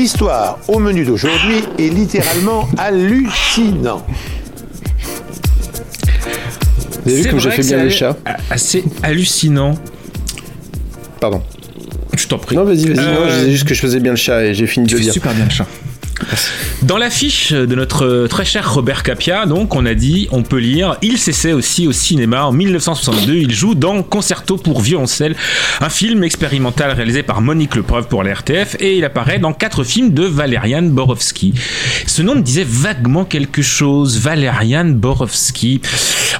L'histoire au menu d'aujourd'hui est littéralement hallucinant. Vous avez vu comme j'ai fait bien les chats Assez hallucinant. Pardon. Je t'en prie. Non, vas-y, vas-y. Non, Euh, je disais juste que je faisais bien le chat et j'ai fini de le dire. super bien le chat. Dans l'affiche de notre très cher Robert Capia, donc, on a dit, on peut lire, il s'essaie aussi au cinéma en 1962. Il joue dans Concerto pour violoncelle, un film expérimental réalisé par Monique Lepreuve pour la RTF, et il apparaît dans quatre films de Valerian Borowski. Ce nom me disait vaguement quelque chose, Valerian Borowski.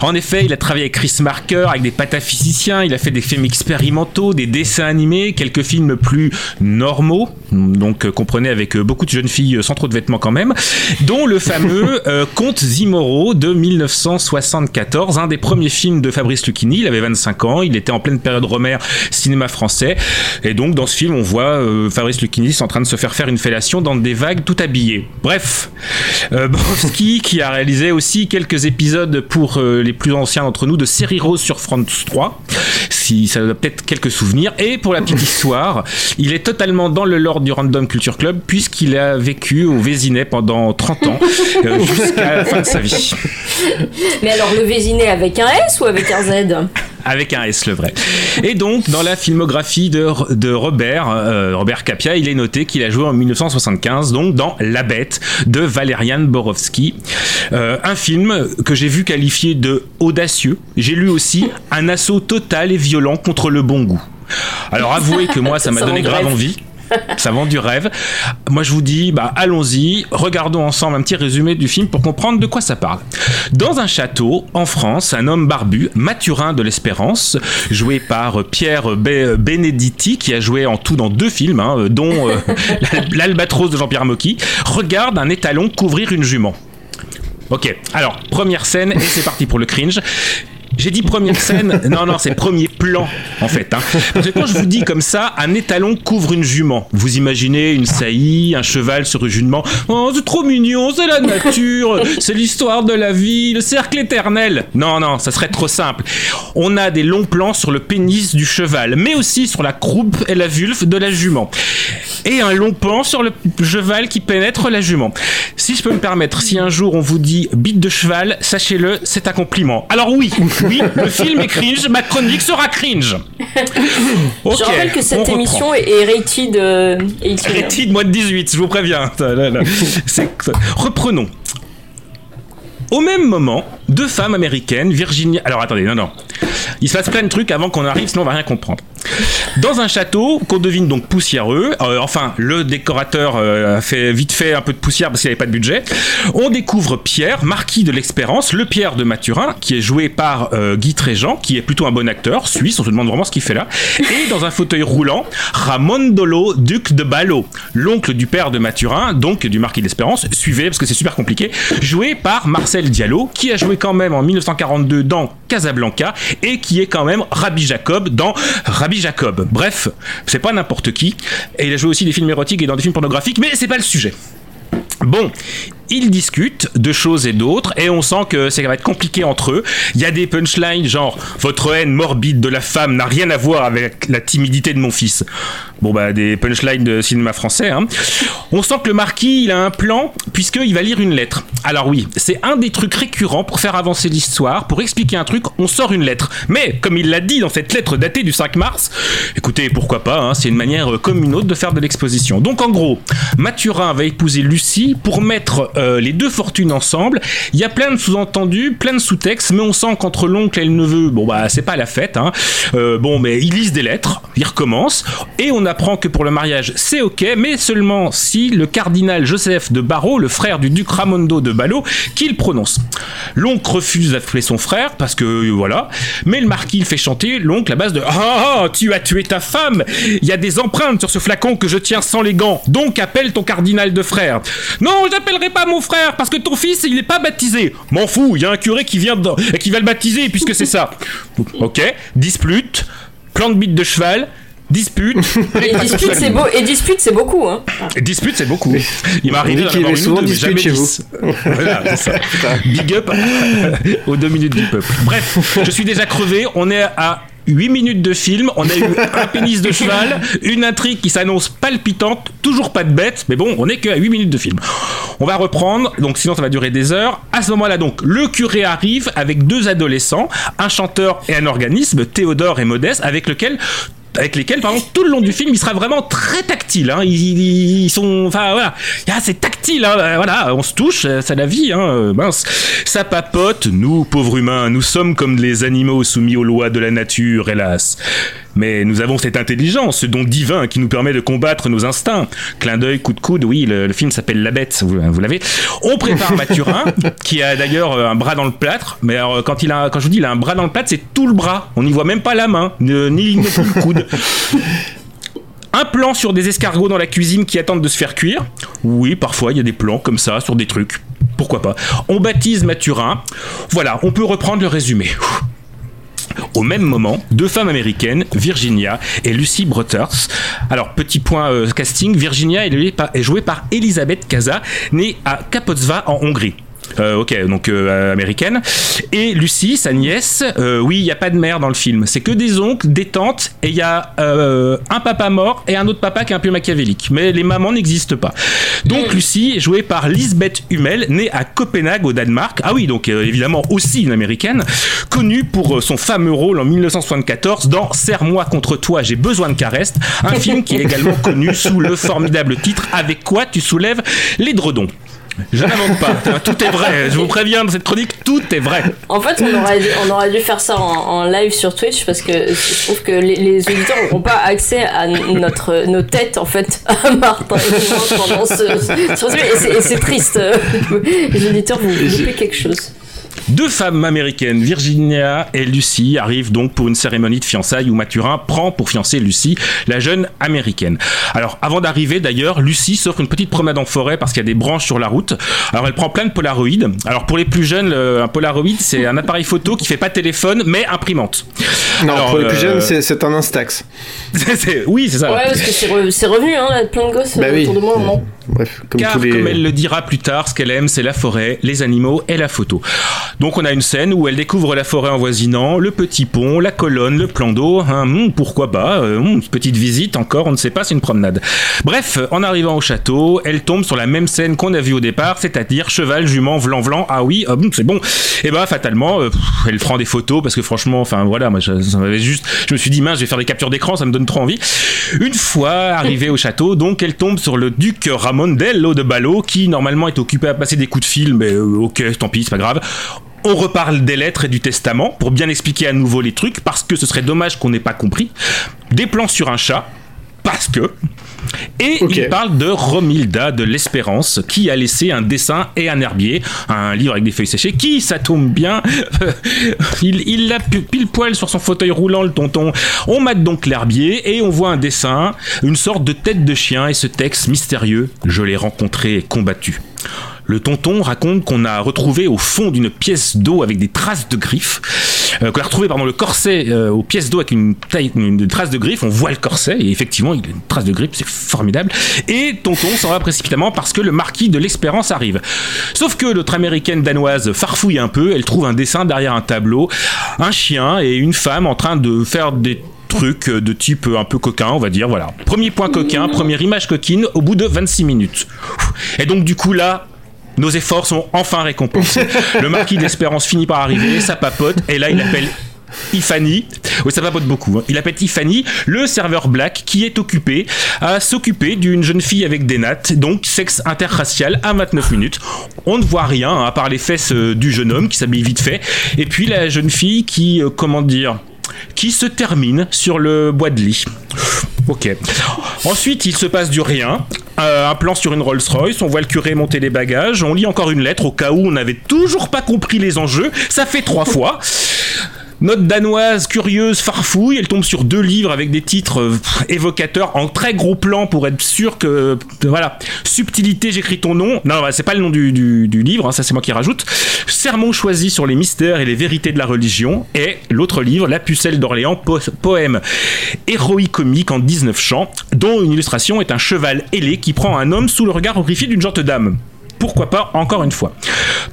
En effet, il a travaillé avec Chris Marker, avec des pataphysiciens, il a fait des films expérimentaux, des dessins animés, quelques films plus normaux, donc euh, comprenez avec euh, beaucoup de jeunes filles euh, sans trop de vêtements quand même, dont le fameux euh, Conte Zimoro de 1974, un des premiers films de Fabrice Lucchini. Il avait 25 ans, il était en pleine période Romer cinéma français, et donc dans ce film on voit Fabrice Lucchini en train de se faire faire une fellation dans des vagues tout habillées. Bref, Borowski qui a réalisé aussi quelques épisodes pour euh, les plus anciens d'entre nous de Série Rose sur France 3, si ça a peut-être quelques souvenirs. Et pour la petite histoire, il est totalement dans le lore du Random Culture Club puisqu'il a vécu au Vésinet pendant 30 ans euh, jusqu'à la fin de sa vie. Mais alors, le Vésinet avec un S ou avec un Z? Avec un S, le vrai. Et donc, dans la filmographie de, de Robert, euh, Robert Capia, il est noté qu'il a joué en 1975, donc dans La Bête de Valerian Borowski. Euh, un film que j'ai vu qualifié de audacieux. J'ai lu aussi un assaut total et violent contre le bon goût. Alors avouez que moi, ça m'a donné grave envie. Ça vend du rêve. Moi, je vous dis, bah, allons-y, regardons ensemble un petit résumé du film pour comprendre de quoi ça parle. Dans un château, en France, un homme barbu, Mathurin de l'Espérance, joué par Pierre Be- Benedetti, qui a joué en tout dans deux films, hein, dont euh, L'Albatros de Jean-Pierre Mocky, regarde un étalon couvrir une jument. Ok, alors, première scène, et c'est parti pour le cringe. J'ai dit première scène, non, non, c'est premier plan, en fait. Hein. Parce que quand je vous dis comme ça, un étalon couvre une jument. Vous imaginez une saillie, un cheval sur une jument. Oh, c'est trop mignon, c'est la nature, c'est l'histoire de la vie, le cercle éternel. Non, non, ça serait trop simple. On a des longs plans sur le pénis du cheval, mais aussi sur la croupe et la vulve de la jument. Et un long plan sur le cheval qui pénètre la jument. Si je peux me permettre, si un jour on vous dit bite de cheval, sachez-le, c'est un compliment. Alors oui, oui, le film est cringe, ma chronique sera cringe. Je rappelle que cette reprend. émission est, est rated. euh, 18. Rated moins de 18, je vous préviens. Reprenons. Au même moment, deux femmes américaines, Virginia. Alors attendez, non, non. Il se passe plein de trucs avant qu'on arrive, sinon on va rien comprendre. Dans un château qu'on devine donc poussiéreux, euh, enfin le décorateur euh, a fait vite fait un peu de poussière parce qu'il n'avait pas de budget. On découvre Pierre, marquis de l'Espérance, le Pierre de Mathurin, qui est joué par euh, Guy Tréjean, qui est plutôt un bon acteur, suisse, on se demande vraiment ce qu'il fait là. Et dans un fauteuil roulant, Ramondolo, duc de Ballot, l'oncle du père de Mathurin, donc du marquis de l'Espérance, suivez parce que c'est super compliqué, joué par Marcel Diallo, qui a joué quand même en 1942 dans Casablanca et qui est quand même Rabbi Jacob dans Rabbi Jacob. Bref, c'est pas n'importe qui. Et il a joué aussi des films érotiques et dans des films pornographiques, mais c'est pas le sujet. Bon, ils discutent de choses et d'autres, et on sent que ça va être compliqué entre eux. Il y a des punchlines genre Votre haine morbide de la femme n'a rien à voir avec la timidité de mon fils. Bon, bah, des punchlines de cinéma français. Hein. On sent que le marquis, il a un plan, puisqu'il va lire une lettre. Alors, oui, c'est un des trucs récurrents pour faire avancer l'histoire, pour expliquer un truc, on sort une lettre. Mais, comme il l'a dit dans cette lettre datée du 5 mars, écoutez, pourquoi pas, hein, c'est une manière euh, comme une autre de faire de l'exposition. Donc, en gros, Mathurin va épouser Lucie pour mettre euh, les deux fortunes ensemble. Il y a plein de sous-entendus, plein de sous-textes, mais on sent qu'entre l'oncle et le neveu, bon bah c'est pas la fête. Hein. Euh, bon, mais ils lisent des lettres, ils recommencent, et on apprend que pour le mariage c'est ok, mais seulement si le cardinal Joseph de Barreau, le frère du duc Ramondo de Ballot, qu'il prononce. L'oncle refuse d'appeler son frère parce que euh, voilà, mais le marquis il fait chanter l'oncle à base de ah ah, tu as tué ta femme. Il y a des empreintes sur ce flacon que je tiens sans les gants. Donc appelle ton cardinal de frère. Non, j'appellerai pas mon frère parce que ton fils il est pas baptisé. M'en fous, il y a un curé qui vient dedans et qui va le baptiser puisque c'est ça. Ok, dispute, plan de bite de cheval. Dispute. Et dispute, c'est beau. Et dispute, c'est beaucoup. Hein. Et dispute, c'est beaucoup. Il m'est arrivé d'en avoir une deux, jamais chez vous. dix. Voilà, c'est ça. Big up aux deux minutes du peuple. Bref, je suis déjà crevé. On est à 8 minutes de film, on a eu un pénis de cheval, une intrigue qui s'annonce palpitante, toujours pas de bête, mais bon, on est que à 8 minutes de film. On va reprendre, donc sinon ça va durer des heures. À ce moment-là, donc, le curé arrive avec deux adolescents, un chanteur et un organisme, Théodore et Modeste, avec lequel avec lesquels, pardon, tout le long du film, il sera vraiment très tactile. Hein. Ils, ils sont, enfin voilà, Ah, c'est tactile. Hein. Euh, Voilà, on se touche, euh, c'est la vie. Hein. euh, Mince, ça papote. Nous, pauvres humains, nous sommes comme les animaux soumis aux lois de la nature, hélas. Mais nous avons cette intelligence, ce don divin qui nous permet de combattre nos instincts. Clin d'œil, coup de coude, oui, le, le film s'appelle La Bête, vous, vous l'avez. On prépare Mathurin, qui a d'ailleurs euh, un bras dans le plâtre. Mais alors, euh, quand, il a, quand je vous dis il a un bras dans le plâtre, c'est tout le bras. On n'y voit même pas la main, ni, ni le coude. Un plan sur des escargots dans la cuisine qui attendent de se faire cuire. Oui, parfois il y a des plans comme ça sur des trucs. Pourquoi pas. On baptise Mathurin. Voilà, on peut reprendre le résumé. Au même moment, deux femmes américaines, Virginia et Lucy Brothers. Alors, petit point euh, casting, Virginia est jouée par, Elisabeth Kaza, née à Kapocva en Hongrie. Euh, ok, donc euh, américaine. Et Lucie, sa nièce, euh, oui, il n'y a pas de mère dans le film. C'est que des oncles, des tantes, et il y a un papa mort et un autre papa qui est un peu machiavélique. Mais les mamans n'existent pas. Donc Lucie est jouée par Lisbeth Hummel, née à Copenhague au Danemark. Ah oui, donc évidemment aussi une américaine, connue pour son fameux rôle en 1974 dans Serre-moi contre toi, j'ai besoin de caresses, un film qui est également connu sous le formidable titre Avec quoi tu soulèves les dredons? Je n'invente pas, tout est vrai. Je vous préviens dans cette chronique, tout est vrai. En fait, on aurait dû, on aurait dû faire ça en, live sur Twitch parce que je trouve que les, auditeurs n'ont pas accès à notre, nos têtes en fait à Martin et pendant ce, ce et c'est triste. Les auditeurs, vous loupez quelque chose. Deux femmes américaines, Virginia et Lucie, arrivent donc pour une cérémonie de fiançailles où Mathurin prend pour fiancée Lucie, la jeune américaine. Alors, avant d'arriver d'ailleurs, Lucie s'offre une petite promenade en forêt parce qu'il y a des branches sur la route. Alors, elle prend plein de polaroïdes. Alors, pour les plus jeunes, le- un polaroid, c'est un appareil photo qui fait pas téléphone, mais imprimante. Non, Alors, pour les plus euh, jeunes, c'est- un Instax. Oui, c'est ça. Ouais, parce que c'est re- revenu, hein, là, plein de gosses Bah oui. autour de moi. non Bref, comme Car, tous les. comme elle le dira plus tard, ce qu'elle aime, c'est la forêt, les animaux et la photo. Donc on a une scène où elle découvre la forêt avoisinant, le petit pont, la colonne, le plan d'eau. hein, hum, pourquoi pas euh, hum, Petite visite encore, on ne sait pas, c'est une promenade. Bref, en arrivant au château, elle tombe sur la même scène qu'on a vue au départ, c'est-à-dire cheval, jument, vlan, vlan. Ah oui, ah, hum, c'est bon. Et bah fatalement, euh, elle prend des photos parce que franchement, enfin voilà, moi je, ça m'avait juste, je me suis dit mince, je vais faire des captures d'écran, ça me donne trop envie. Une fois arrivée au château, donc elle tombe sur le duc Ramondello de Ballo, qui normalement est occupé à passer des coups de fil, mais euh, ok, tant pis, c'est pas grave. On reparle des lettres et du testament pour bien expliquer à nouveau les trucs, parce que ce serait dommage qu'on n'ait pas compris. Des plans sur un chat, parce que. Et il parle de Romilda de l'Espérance, qui a laissé un dessin et un herbier, un livre avec des feuilles séchées, qui, ça tombe bien, il l'a pile poil sur son fauteuil roulant, le tonton. On mate donc l'herbier et on voit un dessin, une sorte de tête de chien et ce texte mystérieux, je l'ai rencontré et combattu. Le tonton raconte qu'on a retrouvé au fond d'une pièce d'eau avec des traces de griffes, euh, qu'on a retrouvé pardon, le corset euh, aux pièces d'eau avec une, taille, une, trace de griffes, on voit le corset et effectivement il a une trace de griffes, c'est formidable. Et tonton s'en va précipitamment parce que le marquis de l'Espérance arrive. Sauf que notre américaine danoise farfouille un peu, elle trouve un dessin derrière un tableau, un chien et une femme en train de faire des trucs de type un peu coquin, on va dire, voilà. Premier point coquin, première image coquine au bout de 26 minutes. Et donc du coup là, nos efforts sont enfin récompensés. Le marquis d'Espérance finit par arriver, ça papote, et là il appelle Ifani, oui ça papote beaucoup, hein. il appelle Ifani, le serveur black qui est occupé à s'occuper d'une jeune fille avec des nattes, donc sexe interracial à 29 minutes. On ne voit rien hein, à part les fesses euh, du jeune homme qui s'habille vite fait, et puis la jeune fille qui, euh, comment dire, qui se termine sur le bois de lit. Ok. Ensuite, il se passe du rien. Euh, un plan sur une Rolls-Royce, on voit le curé monter les bagages, on lit encore une lettre au cas où on n'avait toujours pas compris les enjeux. Ça fait trois fois. Notre danoise curieuse farfouille, elle tombe sur deux livres avec des titres euh, évocateurs en très gros plan pour être sûr que euh, voilà subtilité j'écris ton nom. Non, bah, c'est pas le nom du, livre, hein, ça c'est moi qui rajoute. Sermon choisi sur les mystères et les vérités de la religion et l'autre livre, La pucelle d'Orléans, po- poème héroïque comique en 19 chants, dont une illustration est un cheval ailé qui prend un homme sous le regard horrifié d'une gentille dame. Pourquoi pas encore une fois.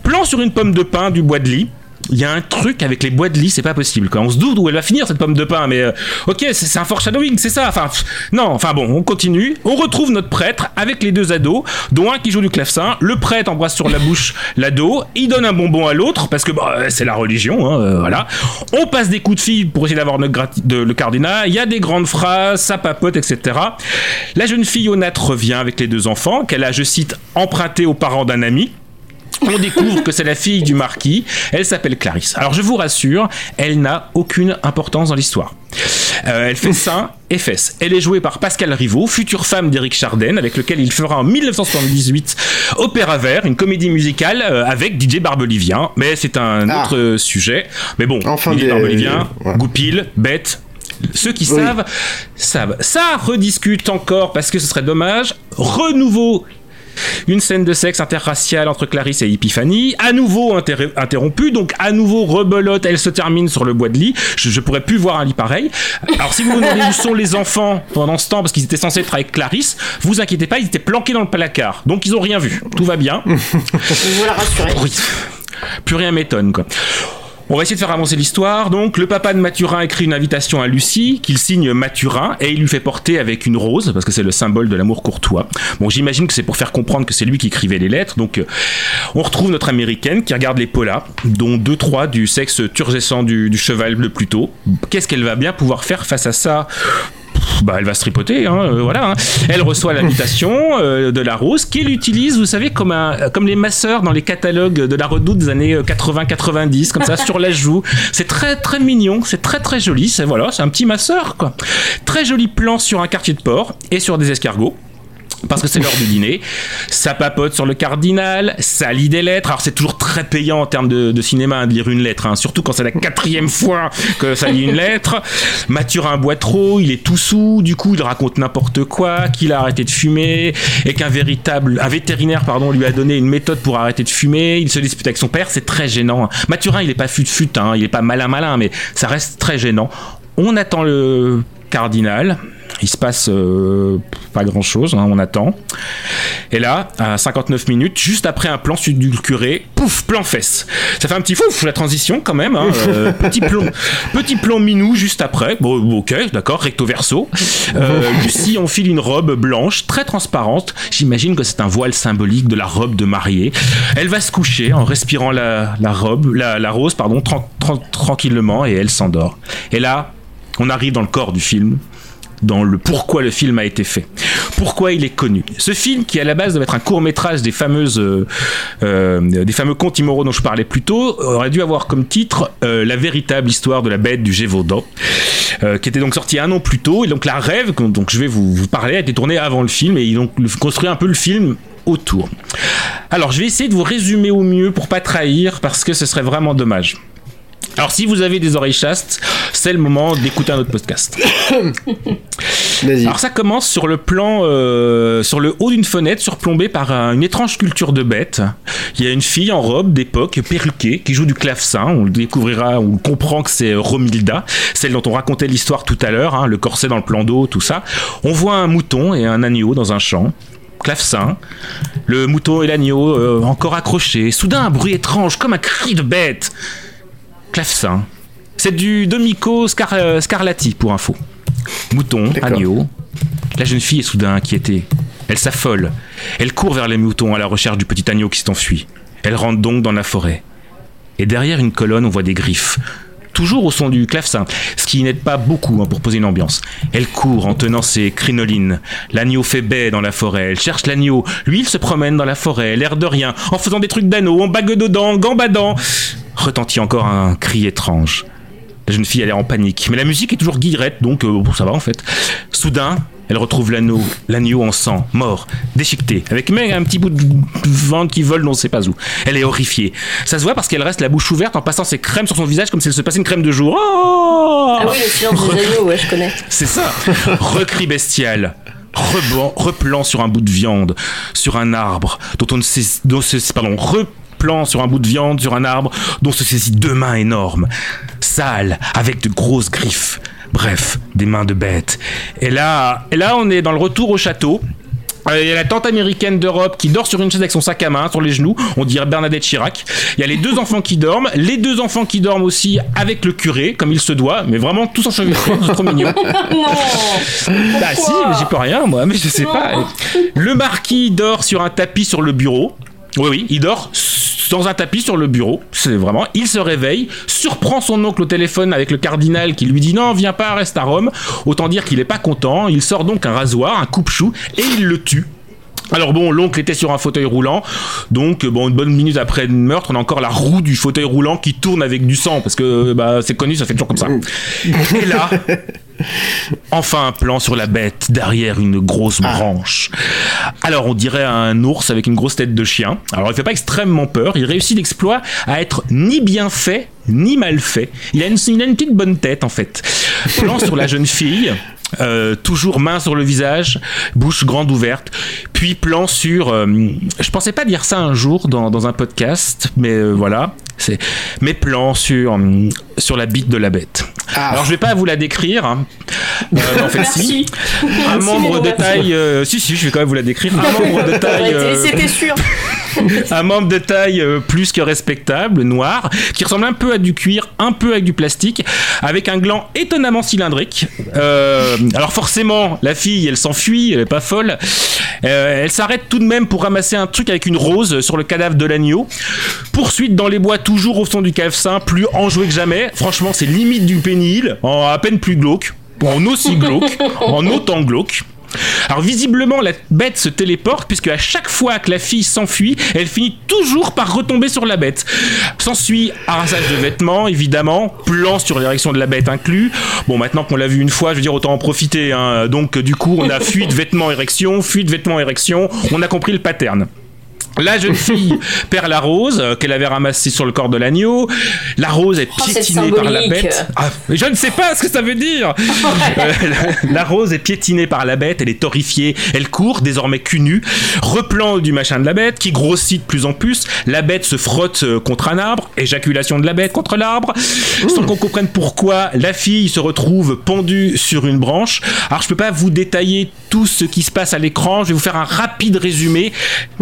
Plan sur une pomme de pin du bois de lit il y a un truc avec les bois de lit, c'est pas possible. Quoi. On se doute où elle va finir cette pomme de pain, mais euh, ok, c'est un foreshadowing, c'est ça. Enfin, non, enfin bon, on continue. On retrouve notre prêtre avec les deux ados, dont un qui joue du clavecin. Le prêtre embrasse sur la bouche l'ado, il donne un bonbon à l'autre parce que bah, c'est la religion, hein, euh, voilà. On passe des coups de fil pour essayer d'avoir le cardinal. Il y a des grandes phrases, ça papote, etc. La jeune fille honnête revient avec les deux enfants qu'elle a, je cite, emprunté aux parents d'un ami. On découvre que c'est la fille du marquis. Elle s'appelle Clarisse. Alors je vous rassure, elle n'a aucune importance dans l'histoire. Euh, elle fait sein et fesses. Elle est jouée par Pascal Rivaux, future femme d'Éric Chardin, avec lequel il fera en 1978 Opéra Vert, une comédie musicale euh, avec Didier Barbelivien. Mais c'est un Ah. autre euh, sujet. Mais bon, Enfin, Didier des- Barbelivien. Goupil, Bête. Ceux qui Oui. savent, savent. Ça rediscute encore parce que ce serait dommage. Renouveau une scène de sexe interracial entre Clarisse et Epiphanie, à nouveau interr- interrompue, donc à nouveau rebelote, elle se termine sur le bois de lit. Je, je pourrais plus voir un lit pareil. Alors si vous vous demandez où sont les enfants pendant ce temps, parce qu'ils étaient censés être avec Clarisse, vous inquiétez pas, ils étaient planqués dans le placard, donc ils ont rien vu. Tout va bien. Je vous la rassurer. Oui. Plus rien m'étonne, quoi. On va essayer de faire avancer l'histoire. Donc, le papa de Mathurin écrit une invitation à Lucie, qu'il signe Mathurin, et il lui fait porter avec une rose, parce que c'est le symbole de l'amour courtois. Bon, j'imagine que c'est pour faire comprendre que c'est lui qui écrivait les lettres. Donc, euh, on retrouve notre américaine qui regarde les polas, dont deux, trois du sexe turgescent du, du cheval bleu plutôt. Qu'est-ce qu'elle va bien pouvoir faire face à ça? Bah, elle va se tripoter, hein, euh, voilà. hein. Elle reçoit l'invitation euh, de la rose qu'il utilise, vous savez, comme, un, comme les masseurs dans les catalogues de la redoute des années euh, 80-90, comme ça, sur la joue. C'est très très mignon, c'est très très joli. C'est voilà, c'est un petit masseur, quoi. Très joli plan sur un quartier de port et sur des escargots parce que c'est l'heure du dîner. Ça papote sur le cardinal, ça lit des lettres. Alors c'est toujours très payant en termes de, cinéma hein, de lire une lettre, hein, surtout quand c'est la quatrième fois que ça lit une lettre. Mathurin boit trop, il est tout sous, du coup il raconte n'importe quoi, qu'il a arrêté de fumer et qu'un véritable, un vétérinaire pardon, lui a donné une méthode pour arrêter de fumer. Il se dispute avec son père, c'est très gênant. hein. Mathurin il est pas fut-fut, hein, il est pas malin malin, mais ça reste très gênant. On attend le cardinal. Il se passe euh, pas grand chose, on attend. Et là, à 59 minutes, juste après un plan sulcuré, pouf, plan fesse. Ça fait un petit fouf, la transition quand même. hein, euh, petit plan, petit plan minou juste après. Bon, ok, d'accord, recto verso. Euh, Lucie enfile une robe blanche, très transparente. J'imagine que c'est un voile symbolique de la robe de mariée. Elle va se coucher en respirant la, la robe, la, la rose, pardon, tran- tran- tranquillement, et elle s'endort. Et là, on arrive dans le corps du film dans le pourquoi le film a été fait, pourquoi il est connu. Ce film, qui à la base devait être un court métrage des fameuses, euh, euh, des fameux contes immoraux dont je parlais plus tôt, aurait dû avoir comme titre euh, la véritable histoire de la bête du Gévaudan, qui était donc sorti un an plus tôt. Et donc la rêve, dont je vais vous, vous parler, a été tournée avant le film et ils ont construit un peu le film autour. Alors je vais essayer de vous résumer au mieux pour pas trahir parce que ce serait vraiment dommage. Alors si vous avez des oreilles chastes, c'est le moment d'écouter un autre podcast. Vas-y. Alors ça commence sur le plan, euh, sur le haut d'une fenêtre surplombée par un- une étrange sculpture de bête. Il y a une fille en robe d'époque, perruquée, qui joue du clavecin. On le découvrira, on comprend que c'est Romilda, celle dont on racontait l'histoire tout à l'heure, hein, le corset dans le plan d'eau, tout ça. On voit un mouton et un agneau dans un champ. Clavecin, le mouton et l'agneau euh, encore accrochés. Soudain, un bruit étrange, comme un cri de bête. Clavecin. C'est du Domico Scar- euh, Scarlatti, pour info. Mouton, agneau. La jeune fille est soudain inquiétée. Elle s'affole. Elle court vers les moutons à la recherche du petit agneau qui s'est enfui. Elle rentre donc dans la forêt. Et derrière une colonne, on voit des griffes. Toujours au son du clavecin, ce qui n'aide pas beaucoup hein, pour poser une ambiance. Elle court en tenant ses crinolines. L'agneau fait baie dans la forêt. Elle cherche l'agneau. Lui, il se promène dans la forêt, l'air de rien, en faisant des trucs d'anneau, en bague dedans, gambadant. Retentit encore un cri étrange. La jeune fille, elle est en panique. Mais la musique est toujours guillerette, donc euh, ça va en fait. Soudain, elle retrouve l'anneau, l'agneau en sang, mort, déchiqueté, avec même un petit bout de ventre qui vole, on ne sait pas où. Elle est horrifiée. Ça se voit parce qu'elle reste la bouche ouverte en passant ses crèmes sur son visage comme si elle se passait une crème de jour. Oh Ah oui, le silence des agneaux, ouais, je connais. c'est ça. Recri bestial. Reban- replan sur un bout de viande, sur un arbre, dont on ne sait, dont pardon, replan sur un bout de viande, sur un arbre, dont se saisit deux mains énormes, sales, avec de grosses griffes. Bref, des mains de bête. Et là, et là, on est dans le retour au château. Euh, Il y a la tante américaine d'Europe qui dort sur une chaise avec son sac à main sur les genoux. On dirait Bernadette Chirac. Il y a les deux enfants qui dorment. Les deux enfants qui dorment aussi avec le curé, comme il se doit. Mais vraiment tous enchevêtrés. C'est trop mignon. non Bah si, mais j'y peux rien moi, mais je sais Non. pas. Le marquis dort sur un tapis sur le bureau. Oui, oui, il dort dans un tapis sur le bureau. C'est vraiment. Il se réveille, surprend son oncle au téléphone avec le cardinal qui lui dit non, viens pas, reste à Rome. Autant dire qu'il est pas content. Il sort donc un rasoir, un coupe-chou, et il le tue. Alors bon, l'oncle était sur un fauteuil roulant, donc bon, une bonne minute après le meurtre, on a encore la roue du fauteuil roulant qui tourne avec du sang, parce que bah, c'est connu, ça fait toujours comme ça. Et là, enfin un plan sur la bête derrière une grosse branche. Alors on dirait un ours avec une grosse tête de chien. Alors il fait pas extrêmement peur, il réussit l'exploit à être ni bien fait ni mal fait. Il a une, il a une petite bonne tête en fait. Plan sur la jeune fille. euh, toujours main sur le visage, bouche grande ouverte, puis plan sur. euh, je pensais pas dire ça un jour dans, dans un podcast, mais euh, voilà, c'est mes plans sur euh, sur la bite de la bête. Ah. Alors je vais pas vous la décrire. hein. En fait, si. Merci. Un Merci, membre de taille. si, si, je vais quand même vous la décrire. Un membre de taille. C'était sûr. un membre de taille euh, plus que respectable, noir, qui ressemble un peu à du cuir, un peu avec du plastique, avec un gland étonnamment cylindrique. Euh, alors forcément, la fille, elle s'enfuit, elle est pas folle. Euh, elle s'arrête tout de même pour ramasser un truc avec une rose sur le cadavre de l'agneau. Poursuite dans les bois, toujours au fond du cave-saint, plus enjoué que jamais. Franchement, c'est limite du pénil, en à peine plus glauque, en aussi glauque, en autant glauque. Alors visiblement la bête se téléporte puisque à chaque fois que la fille s'enfuit, elle finit toujours par retomber sur la bête. S'ensuit arrasage de vêtements, évidemment, plan sur l'érection de la bête inclus. Bon maintenant qu'on l'a vu une fois, je veux dire autant en profiter. hein. Donc du coup on a fuite vêtements érection, fuite vêtements érection, on a compris le pattern. La jeune fille perd la rose euh, qu'elle avait ramassée sur le corps de l'agneau. La rose est Oh, piétinée par la bête. Ah, mais je ne sais pas ce que ça veut dire. Euh, la, la rose est piétinée par la bête, elle est horrifiée, elle court, désormais cul nu. Replan du machin de la bête qui grossit de plus en plus. La bête se frotte euh, contre un arbre, éjaculation de la bête contre l'arbre. Sans qu'on comprenne pourquoi la fille se retrouve pendue sur une branche. Alors je peux pas vous détailler tout ce qui se passe à l'écran, je vais vous faire un rapide résumé.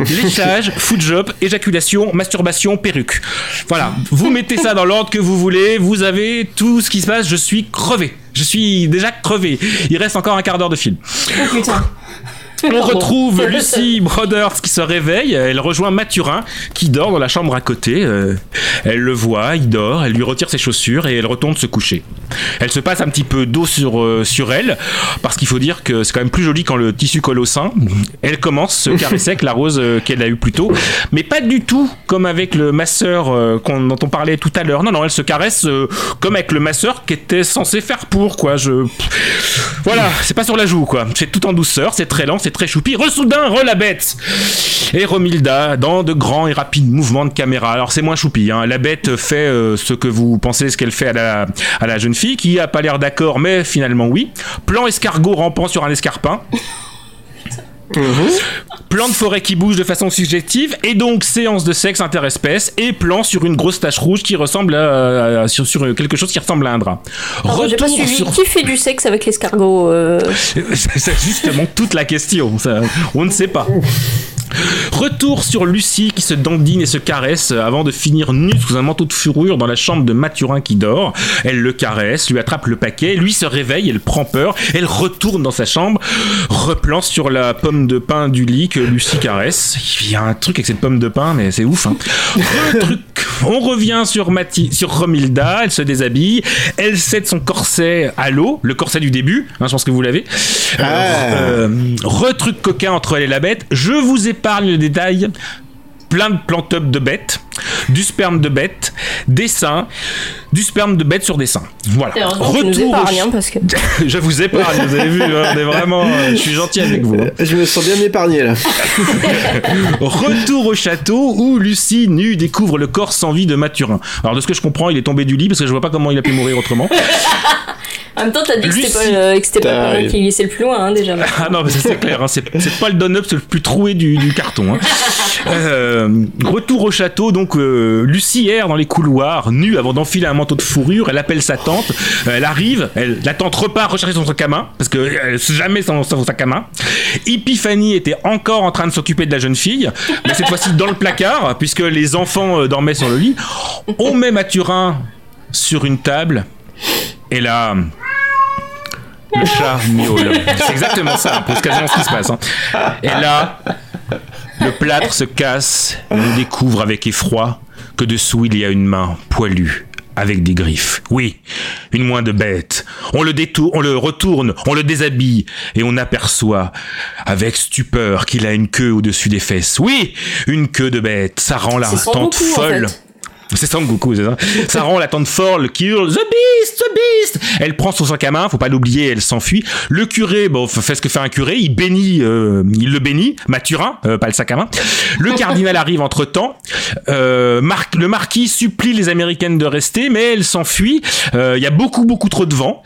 Foot job, éjaculation, masturbation, perruque. Voilà, vous mettez ça dans l'ordre que vous voulez, vous avez tout ce qui se passe, je suis crevé. Je suis déjà crevé. Il reste encore un quart d'heure de film. Oh. On retrouve Lucy Brothers qui se réveille. Elle rejoint Mathurin qui dort dans la chambre à côté. Euh, elle le voit, il dort. Elle lui retire ses chaussures et elle retourne se coucher. Elle se passe un petit peu d'eau sur, euh, sur elle parce qu'il faut dire que c'est quand même plus joli quand le tissu colle au sein. Elle commence se caresser avec la rose euh, qu'elle a eue plus tôt, mais pas du tout comme avec le masseur qu'on- dont on parlait tout à l'heure. Non, non, elle se caresse comme avec le masseur qui était censé faire pour quoi. Je voilà, c'est pas sur la joue quoi. C'est tout en douceur, c'est très lent, c'est très choupi. Resoudain, re la bête. Et Romilda dans de grands et rapides mouvements de caméra. Alors c'est moins choupi. Hein. La bête fait euh, ce que vous pensez ce qu'elle fait à la, à la jeune fille qui a pas l'air d'accord, mais finalement oui. Plan escargot rampant sur un escarpin. Plan de forêt qui bouge de façon subjective et donc séance de sexe interespèce et plan sur une grosse tache rouge qui ressemble à, à- sur, sur quelque chose qui ressemble à un drap. Pardon, pas Retour suivi. sur- Qui fait du sexe avec l'escargot euh, c'est c'est justement toute la question. ça, on ne sait pas. Retour sur Lucie qui se dandine et se caresse avant de finir nue sous un manteau de fourrure dans la chambre de Mathurin qui dort. Elle le caresse, lui attrape le paquet, lui se réveille, elle prend peur, elle retourne dans sa chambre, replan sur la pomme de pain du lit que Lucie caresse. Il y a un truc avec cette pomme de pain, mais c'est ouf. Hein. On revient sur, Mathi- sur Romilda, elle se déshabille, elle cède son corset à l'eau, le corset du début, hein, je pense que vous l'avez. Ah. Euh, retruc coquin entre elle et la bête. Je vous épargne le détail. Plein de plant-up de bêtes, du sperme de bête, des seins, du sperme de bête sur des seins. Voilà. Épargnes, hein, parce que. je vous épargne, vous avez vu, hein, on est vraiment, euh, je suis gentil avec vous. hein. Je me sens bien épargné là. Retour au château où Lucie, nue, découvre le corps sans vie de Mathurin. Alors de ce que je comprends, il est tombé du lit parce que je vois pas comment il a pu mourir autrement. En même temps, t'as dit que c'était pas, le- que c'était pas le Conan qui glissait le plus loin, hein, déjà. Ah non, mais ça c'est clair, hein, c'est pas le Don-Up le plus troué du, du carton. hein. Euh, retour au château, donc euh, Lucie erre dans les couloirs, nue avant d'enfiler un manteau de fourrure. Elle appelle sa tante, euh, elle arrive, elle, la tante repart rechercher son sac à main, parce que jamais son, son sac à main. Epiphanie était encore en train de s'occuper de la jeune fille, mais cette fois-ci dans le placard, puisque les enfants euh, dormaient sur le lit. On met Mathurin sur une table, et là. Le chat miaule. C'est exactement ça, c'est quasiment ce qui se passe. hein. Et là, le plâtre se casse et on découvre avec effroi que dessous il y a une main poilue avec des griffes. Oui, une main de bête. On le détourne, on le retourne, on le déshabille et on aperçoit avec stupeur qu'il a une queue au-dessus des fesses. Oui, une queue de bête. Ça rend la en folle. fait. C'est Son Goku, c'est ça. Ça rend la tante folle qui hurle The Beast, The Beast. Elle prend son sac à main, faut pas l'oublier, elle s'enfuit. Le curé, bon, fait ce que fait un curé, il bénit, euh, il le bénit, Mathurin, euh, pas le sac à main. Le cardinal arrive entre temps. Euh, le marquis supplie les Américaines de rester, mais elle s'enfuit. Il y a beaucoup, beaucoup trop de vent.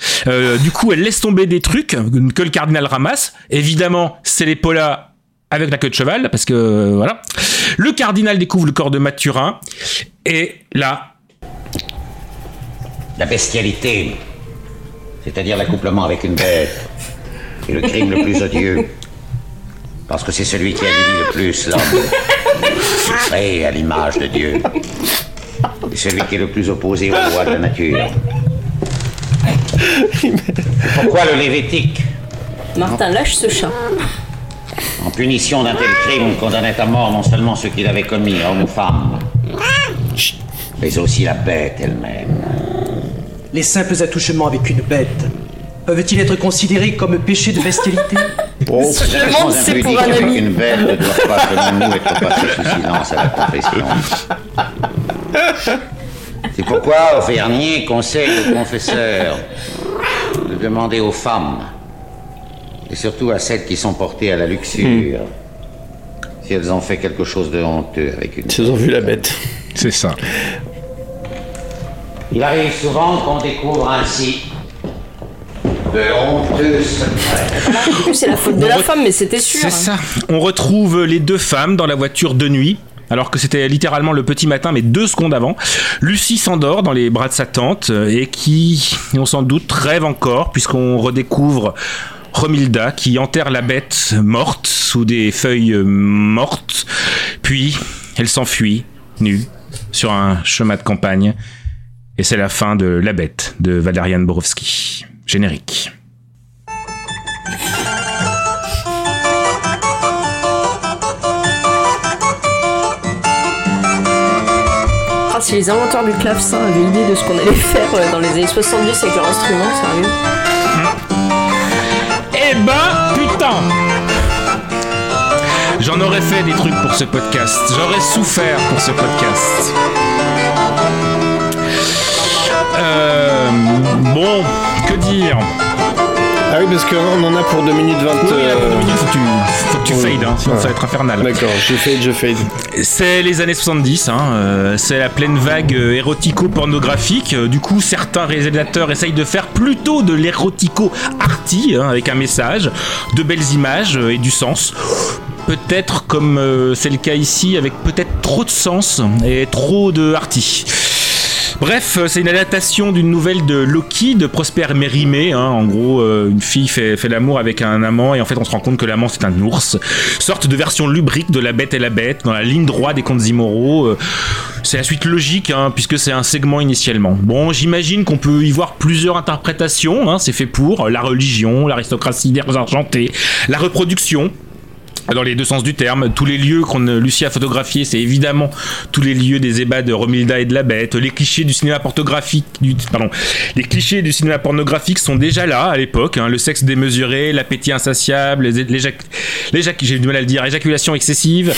Du coup, elle laisse tomber des trucs que le cardinal ramasse. Évidemment, c'est les polas avec la queue de cheval, parce que voilà. Le cardinal découvre le corps de Mathurin, et là, La bestialité, c'est-à-dire l'accouplement avec une bête, est le crime le plus odieux. Parce que c'est celui qui avilit le plus l'homme. Créé à l'image de Dieu. Et celui qui est le plus opposé aux lois de la nature. Pourquoi le Lévitique, Martin, lâche ce chat. en punition d'un tel crime, condamnait à mort non seulement ceux qui l'avaient commis, hommes ou femmes, mais aussi la bête elle-même. Les simples attouchements avec une bête peuvent-ils être considérés comme péché de bestialité? Oh, demande si c'est pour un avec ami. une bête ne doit pas, selon nous, être passé sous silence à la confession. C'est pourquoi Auvernier conseille aux confesseurs de demander aux femmes, et surtout à celles qui sont portées à la luxure, si elles ont fait quelque chose de honteux avec une Ils ont vu la bête. c'est ça. Il arrive souvent qu'on découvre ainsi de honteux secrets. C'est la faute de la femme, mais c'était sûr. C'est ça. On retrouve les deux femmes dans la voiture de nuit. Alors que c'était littéralement le petit matin, mais deux secondes avant. Lucie s'endort dans les bras de sa tante euh, et qui, on s'en doute, rêve encore puisqu'on redécouvre Romilda qui enterre la bête morte sous des feuilles euh, mortes. Puis elle s'enfuit, nue, sur un chemin de campagne. Et c'est la fin de La Bête de Valerian Borowski. Générique. Ah, si les inventeurs du clavecin avaient idée de ce qu'on allait faire euh, dans les années 70 avec leur instrument, sérieux. Eh ben, putain J'en aurais fait des trucs pour ce podcast. J'aurais souffert pour ce podcast. Euh, bon, que dire Ah oui, parce qu'on en a pour 2 minutes 20. Oui, là, pour deux euh, minutes, faut que tu, faut que tu oui. fades, hein, sinon ça va être infernal. D'accord, je fade, je fade. C'est les années 70, hein, euh, c'est la pleine vague euh, érotico-pornographique. Euh, du coup, certains réalisateurs essayent de faire plutôt de l'érotico-arty, hein, avec un message, de belles images euh, et du sens. Peut-être comme euh, c'est le cas ici, avec peut-être trop de sens et trop de arty. Bref, euh, c'est une adaptation d'une nouvelle de Loki, de Prosper Mérimée. hein. En gros, euh, une fille fait, l'amour avec un amant et en fait, on se rend compte que l'amant c'est un ours. Sorte de version lubrique de La Bête et la Bête, dans la ligne droite des contes immoraux. Euh, c'est la suite logique, hein, puisque c'est un segment initialement. Bon, j'imagine qu'on peut y voir plusieurs interprétations. hein. C'est fait pour la religion, l'aristocratie des argentés, la reproduction. Dans les deux sens du terme, tous les lieux qu'on Lucie a photographiés, c'est évidemment tous les lieux des ébats de Romilda et de la Bête. Les clichés du cinéma pornographique, pardon, les clichés du cinéma pornographique sont déjà là à l'époque. hein. le sexe démesuré, l'appétit insatiable, j'ai du mal à le dire, éjaculation excessive,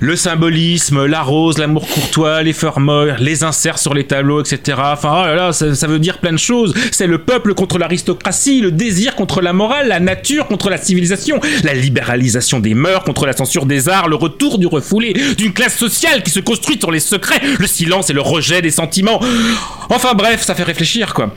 le symbolisme, la rose, l'amour courtois, les molles, les inserts sur les tableaux, etc. Enfin, oh là là, ça, ça veut dire plein de choses. C'est le peuple contre l'aristocratie, le désir contre la morale, la nature contre la civilisation, la libéralisation des meurt contre la censure des arts, le retour du refoulé, d'une classe sociale qui se construit sur les secrets, le silence et le rejet des sentiments. Enfin bref, ça fait réfléchir quoi.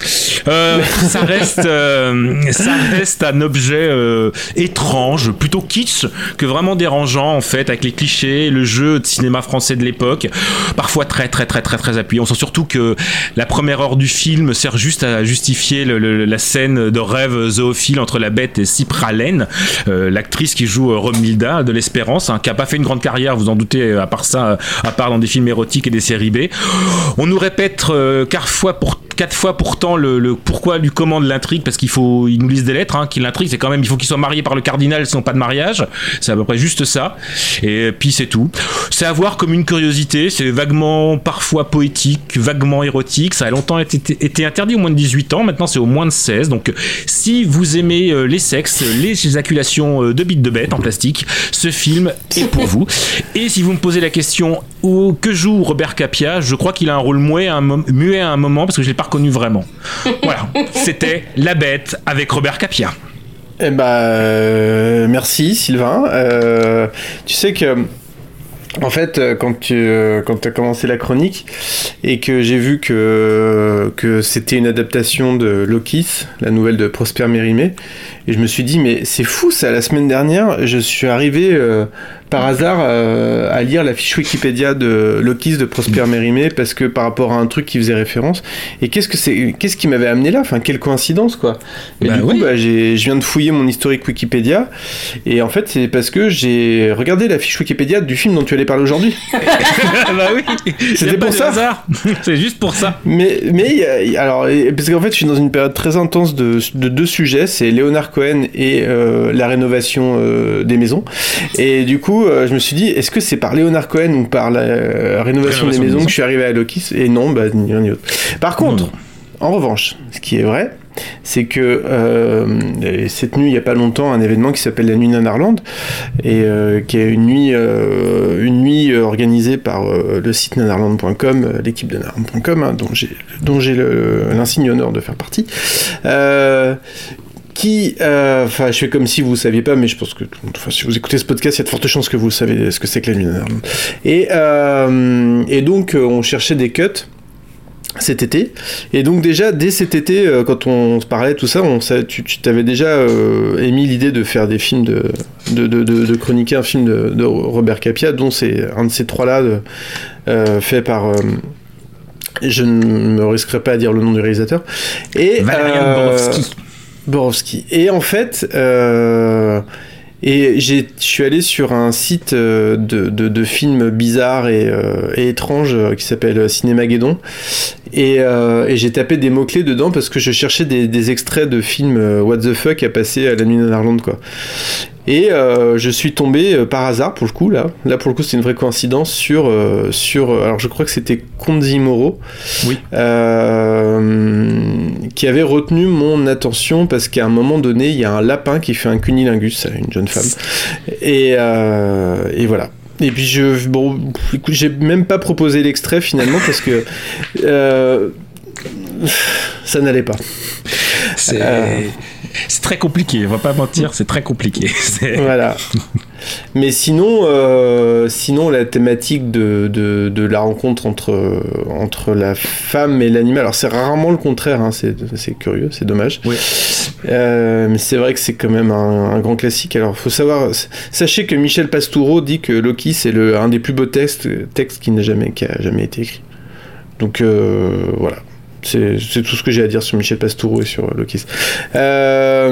Euh, ça reste, euh, ça reste un objet euh, étrange, plutôt kitsch que vraiment dérangeant en fait, avec les clichés, le jeu de cinéma français de l'époque, parfois très très très très très appuyé. On sent surtout que la première heure du film sert juste à justifier le- le- la scène de rêve zoophile entre la bête et Cypralène, l'actrice qui joue euh, De l'Espérance, hein, qui a pas fait une grande carrière, vous en doutez, euh, à part ça, euh, à part dans des films érotiques et des séries B. On nous répète euh, quatre fois pour quatre fois pourtant le, le pourquoi du comment de l'intrigue parce qu'il faut ils nous lisent des lettres hein, qui l'intrigue c'est quand même il faut qu'ils soient mariés par le cardinal sinon pas de mariage. C'est à peu près juste ça. Et puis c'est tout. C'est à voir comme une curiosité. C'est vaguement parfois poétique vaguement érotique. Ça a longtemps été, interdit au moins de 18 ans. Maintenant c'est au moins de 16 donc si vous aimez euh, les sexes les éjaculations de bites de bête en plastique ce film est pour vous. Et si vous me posez la question où, que joue Robert Capia je crois qu'il a un rôle muet à un, mom- muet à un moment parce que je l'ai pas reconnu vraiment. Voilà. C'était La Bête avec Robert Capia. Eh bah, euh, merci Sylvain. Euh, tu sais que, en fait, euh, quand tu euh, as commencé la chronique et que j'ai vu que, que c'était une adaptation de Lokis, la nouvelle de Prosper Mérimée, et je me suis dit, mais c'est fou ça, la semaine dernière, je suis arrivé euh, par hasard euh, à lire la fiche Wikipédia de Lokis de Prosper Mérimée parce que par rapport à un truc qui faisait référence. Et qu'est-ce que c'est, qu'est-ce qui m'avait amené là? Enfin, quelle coïncidence quoi. Et Bah du coup, oui. bah, j'ai- je viens de fouiller mon historique Wikipédia et en fait, c'est parce que j'ai regardé la fiche Wikipédia du film dont tu allais parler aujourd'hui. bah oui C'était pour ça c'est juste pour ça Mais, mais alors, parce qu'en fait, je suis dans une période très intense de, de deux sujets, c'est Léonard Cohen et euh, la rénovation euh, des maisons. Et du coup, euh, je me suis dit, est-ce que c'est par Léonard Cohen ou par la euh, rénovation, Rénovation des maisons que je suis arrivé à Lokis Et non, bah, ni l'un ni l'autre. Par contre, Non, en revanche, ce qui est vrai, c'est que euh, cette nuit, il n'y a pas longtemps, un événement qui s'appelle la Nuit Nanarland, et euh, qui est une nuit, euh, une nuit organisée par le site nanarland.com, l'équipe de nanarland.com, hein, dont j'ai, l'insigne honneur de faire partie. Qui, euh, enfin, je fais comme si vous saviez pas, mais je pense que, enfin, si vous écoutez ce podcast, il y a de fortes chances que vous savez ce que c'est que la nuit. Et, euh, et donc, euh, on cherchait des cuts cet été. Et donc déjà, dès cet été, euh, quand on se parlait, tout ça, on, sa- tu tu t'avais déjà euh, émis l'idée de faire des films, de, de, de, de- de chroniquer un film de, Robert Capia, dont c'est un de ces trois-là, euh, fait par... je ne me risquerai pas à dire le nom du réalisateur. Et, Valerian euh, Borowski Borowski. Et en fait, euh, et je suis allé sur un site euh, de, de, films bizarres et, euh, étranges qui s'appelle Cinémageddon. Et, et j'ai tapé des mots-clés dedans parce que je cherchais des, extraits de films What the fuck à passer à la nuit en Irlande, quoi. Et euh, je suis tombé euh, par hasard pour le coup là. Là pour le coup c'est une vraie coïncidence sur euh, sur alors je crois que c'était Konzi Moro. Oui. Qui avait retenu mon attention parce qu'à un moment donné il y a un lapin qui fait un cunilingus à une jeune femme. Et et voilà. Et puis je bon écoute, j'ai même pas proposé l'extrait finalement parce que ça n'allait pas. c'est. C'est très compliqué on va pas mentir c'est très compliqué Voilà. Mais sinon, euh, sinon la thématique de, de, de la rencontre entre, entre la femme et l'animal, alors c'est rarement le contraire, hein, c'est curieux, c'est dommage. Oui. Euh, mais c'est vrai que c'est quand même un, un grand classique. Alors faut savoir, sachez que Michel Pastoureau dit que Loki c'est un des plus beaux textes, textes qui n'a jamais, qui a jamais été écrit. Donc euh, voilà. C'est tout ce que j'ai à dire sur Michel Pastoureau et sur Loki. Euh,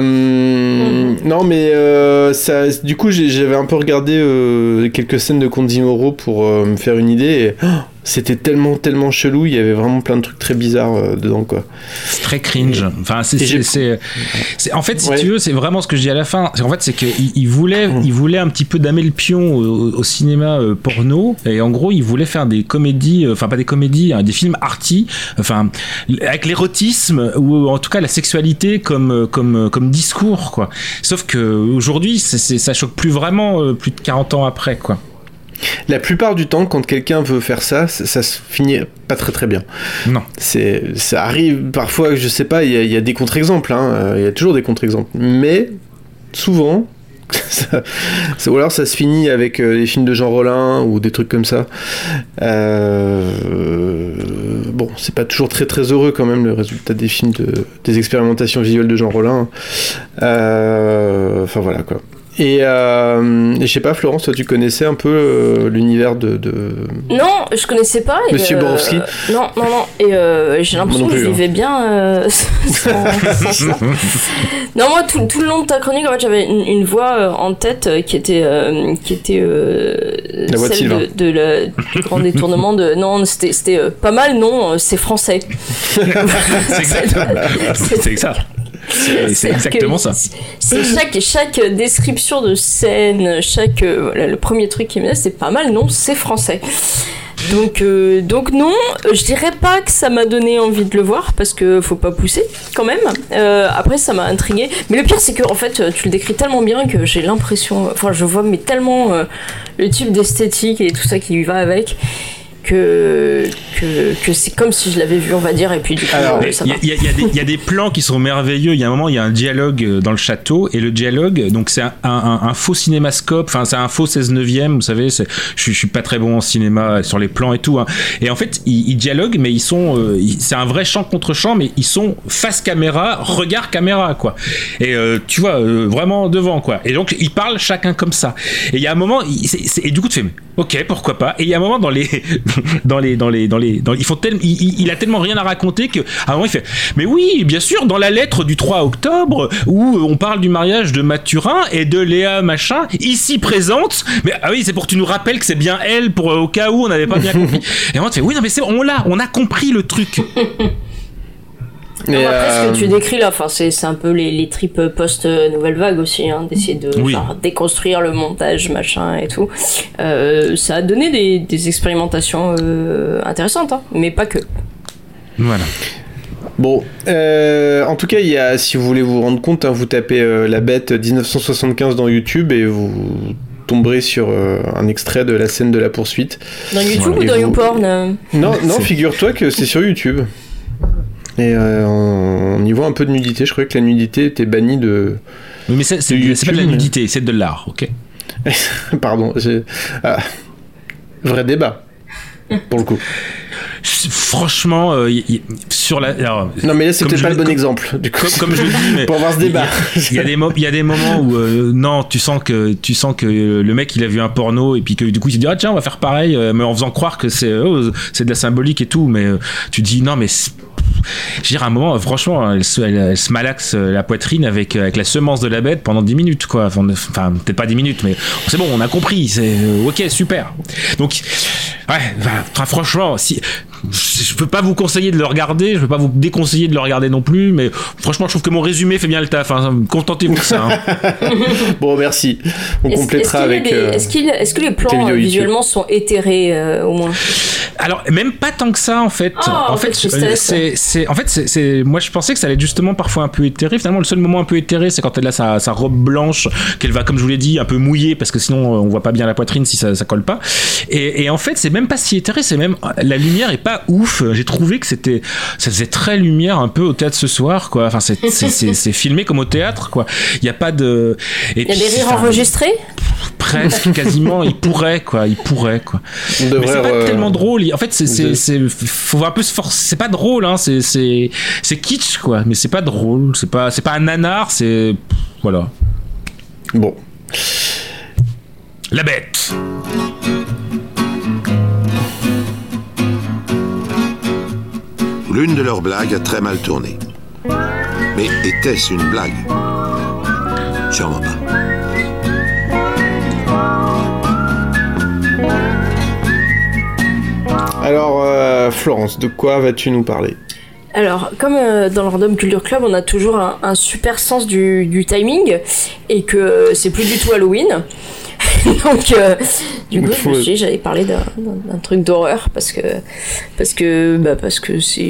Non, mais euh, ça, du coup, j'avais un peu regardé euh, quelques scènes de Conde Moro pour euh, me faire une idée. C'était tellement, tellement chelou. Il y avait vraiment plein de trucs très bizarres euh, dedans, quoi. C'est très cringe. Enfin, c'est, Et en fait, si Ouais. tu veux, c'est vraiment ce que je dis à la fin. En fait, c'est qu'il il voulait, Mm. il voulait un petit peu damer le pion au, au cinéma euh, porno. Et en gros, il voulait faire des comédies, euh, enfin pas des comédies, hein, des films arty, enfin avec l'érotisme ou en tout cas la sexualité comme comme comme discours, quoi. Sauf que aujourd'hui, ça choque plus vraiment plus de 40 ans après, quoi. La plupart du temps, quand quelqu'un veut faire ça, ça, ça se finit pas très très bien. Non. C'est, ça arrive parfois, je sais pas, il y, a- il y a des contre-exemples, hein, euh, il y a toujours des contre-exemples. Mais souvent, ça- ça- ou alors ça se finit avec euh, les films de Jean Rollin ou des trucs comme ça. Euh, bon, c'est pas toujours très très heureux quand même le résultat des films de, des expérimentations visuelles de Jean Rollin. Euh, Enfin voilà quoi. Et, euh, et je sais pas, Florence, toi tu connaissais un peu euh, l'univers de, de- Non, je connaissais pas. et, Monsieur euh, Borowski Non, non, non. Et euh, j'ai l'impression que je hein. vivais bien euh, sans, sans ça. Non, moi, tout, tout le long de ta chronique, en fait, j'avais une, une voix euh, en tête euh, qui était, euh, qui était euh, La voix de celle de, de la- du grand détournement de. Non, c'était c'était, euh, pas mal, non, c'est français. C'est exactement, c'est ça. C'est exactement ça. C'est chaque, chaque description de scène, chaque. euh, voilà, le premier truc qui me dit, c'est pas mal, non, c'est français. Donc, euh, donc non, je dirais pas que ça m'a donné envie de le voir parce que faut pas pousser quand même. Euh, après, ça m'a intrigué. Mais le pire, c'est que en fait, tu le décris tellement bien que j'ai l'impression, enfin, je vois mais tellement euh, le type d'esthétique et tout ça qui va avec que que, que c'est comme si je l'avais vu, on va dire. Et puis du coup, Alors, euh, ça Il y, a- y y des- il y a des plans qui sont merveilleux. Il y a un moment, il y a un dialogue euh, dans le château et le dialogue, donc c'est un, un- un faux cinémascope. Enfin, c'est un faux 16 neuvième. Vous savez, je, suis- je suis pas très bon en cinéma sur les plans et tout. hein. Et en fait, ils, ils dialoguent, mais ils sont, euh, c'est un vrai champ contre champ, mais ils sont face caméra, regard caméra, quoi. Et euh, tu vois, euh, vraiment devant, quoi. Et donc ils parlent chacun comme ça. Et il y a un moment, il- et du coup tu fais, ok, pourquoi pas. Et il y a un moment dans les, dans les, dans les, dans les, dans- il, il- il a tellement rien à raconter que à un moment il fait, mais oui, bien sûr, dans la lettre du 3 octobre où on parle du mariage de Mathurin et de Léa machin, ici présente. Mais ah oui, c'est pour que tu nous rappelles que c'est bien elle pour euh, au cas où on n'avait pas bien compris. Et moi tu fais, oui, non mais c'est, on l'a, on a compris le truc. Non, après, ce euh, que tu décris là, enfin, c'est c'est un peu les, les tripes post-nouvelle vague aussi, hein, d'essayer de Oui. genre, déconstruire le montage, machin et tout. Euh, ça a donné des, des expérimentations euh, intéressantes, hein, mais pas que. Voilà. Bon, euh, en tout cas, il y a, si vous voulez vous rendre compte, hein, vous tapez euh, la bête 1975 dans YouTube et vous tomberez sur euh, un extrait de la scène de la poursuite. Dans YouTube ou dans vous- YouPorn euh? Non, non, figure-toi que c'est sur YouTube. Et euh, on, y voit un peu de nudité. Je croyais que la nudité était bannie de. Oui, mais c'est, pas de la nudité, c'est de l'art, ok. Pardon. ah, vrai débat. Pour le coup. Franchement, euh, y- y- sur la. alors, Non, mais là, je pas le- bon comme- exemple. Du coup, comme, comme je le dis, mais pour avoir ce débat. Il y, a des mo- il y a des moments où euh, non, tu sens que tu sens que le mec il a vu un porno et puis que du coup il se dit ah tiens on va faire pareil, mais en faisant croire que c'est oh, c'est de la symbolique et tout, mais tu dis non mais je veux dire, à un moment, franchement, elle se, elle, elle se malaxe euh, la poitrine avec, euh, avec la semence de la bête pendant 10 minutes, quoi. Enfin, enfin, peut-être pas 10 minutes, mais c'est bon, on a compris. C'est euh, ok, super. Donc, ouais, enfin, franchement, si je peux pas vous conseiller de le regarder, je peux pas vous déconseiller de le regarder non plus, mais franchement, je trouve que mon résumé fait bien le taf. Hein. Contentez-vous de ça. hein. Bon, merci. On complétera avec. des- euh, Est-ce qu'il- est-ce que les plans visuellement sont éthérés euh, au moins? Alors même pas tant que ça en fait. Oh, en fait, quelle tristesse. euh, c'est, c'est, en fait, c'est, c'est- moi je pensais que ça allait être justement parfois un peu éthéré. Finalement, le seul moment un peu éthéré, c'est quand elle a sa, sa robe blanche, qu'elle va, comme je vous l'ai dit, un peu mouiller parce que sinon euh, on voit pas bien la poitrine si ça, ça colle pas. Et, et en fait, c'est même pas si éthéré, c'est même la lumière est pas ouf. J'ai trouvé que c'était, ça faisait très lumière un peu au théâtre ce soir, quoi. Enfin, c'est, c'est, c'est, c'est filmé comme au théâtre, quoi. Il y a pas de. Et Il y a des rires enregistrés Presque, quasiment. Il pourrait, quoi. Il pourrait, quoi. on Mais c'est pas euh, tellement drôle. En fait, c'est, c'est, de- c'est, faut un peu se forcer. C'est pas drôle, hein. C'est, c'est, c'est kitsch, quoi. Mais c'est pas drôle. C'est pas, c'est pas un nanar. C'est, voilà. Bon. La bête. L'une de leurs blagues a très mal tourné. Mais était-ce une blague? Sûrement pas. Alors, euh, Florence, de quoi vas-tu nous parler? Alors, comme euh, dans le Random Culture Club, on a toujours un, un super sens du, du timing et que c'est plus du tout Halloween. Donc, euh, du coup, je me suis dit, j'allais parler d'un truc d'horreur parce que parce que bah, parce que c'est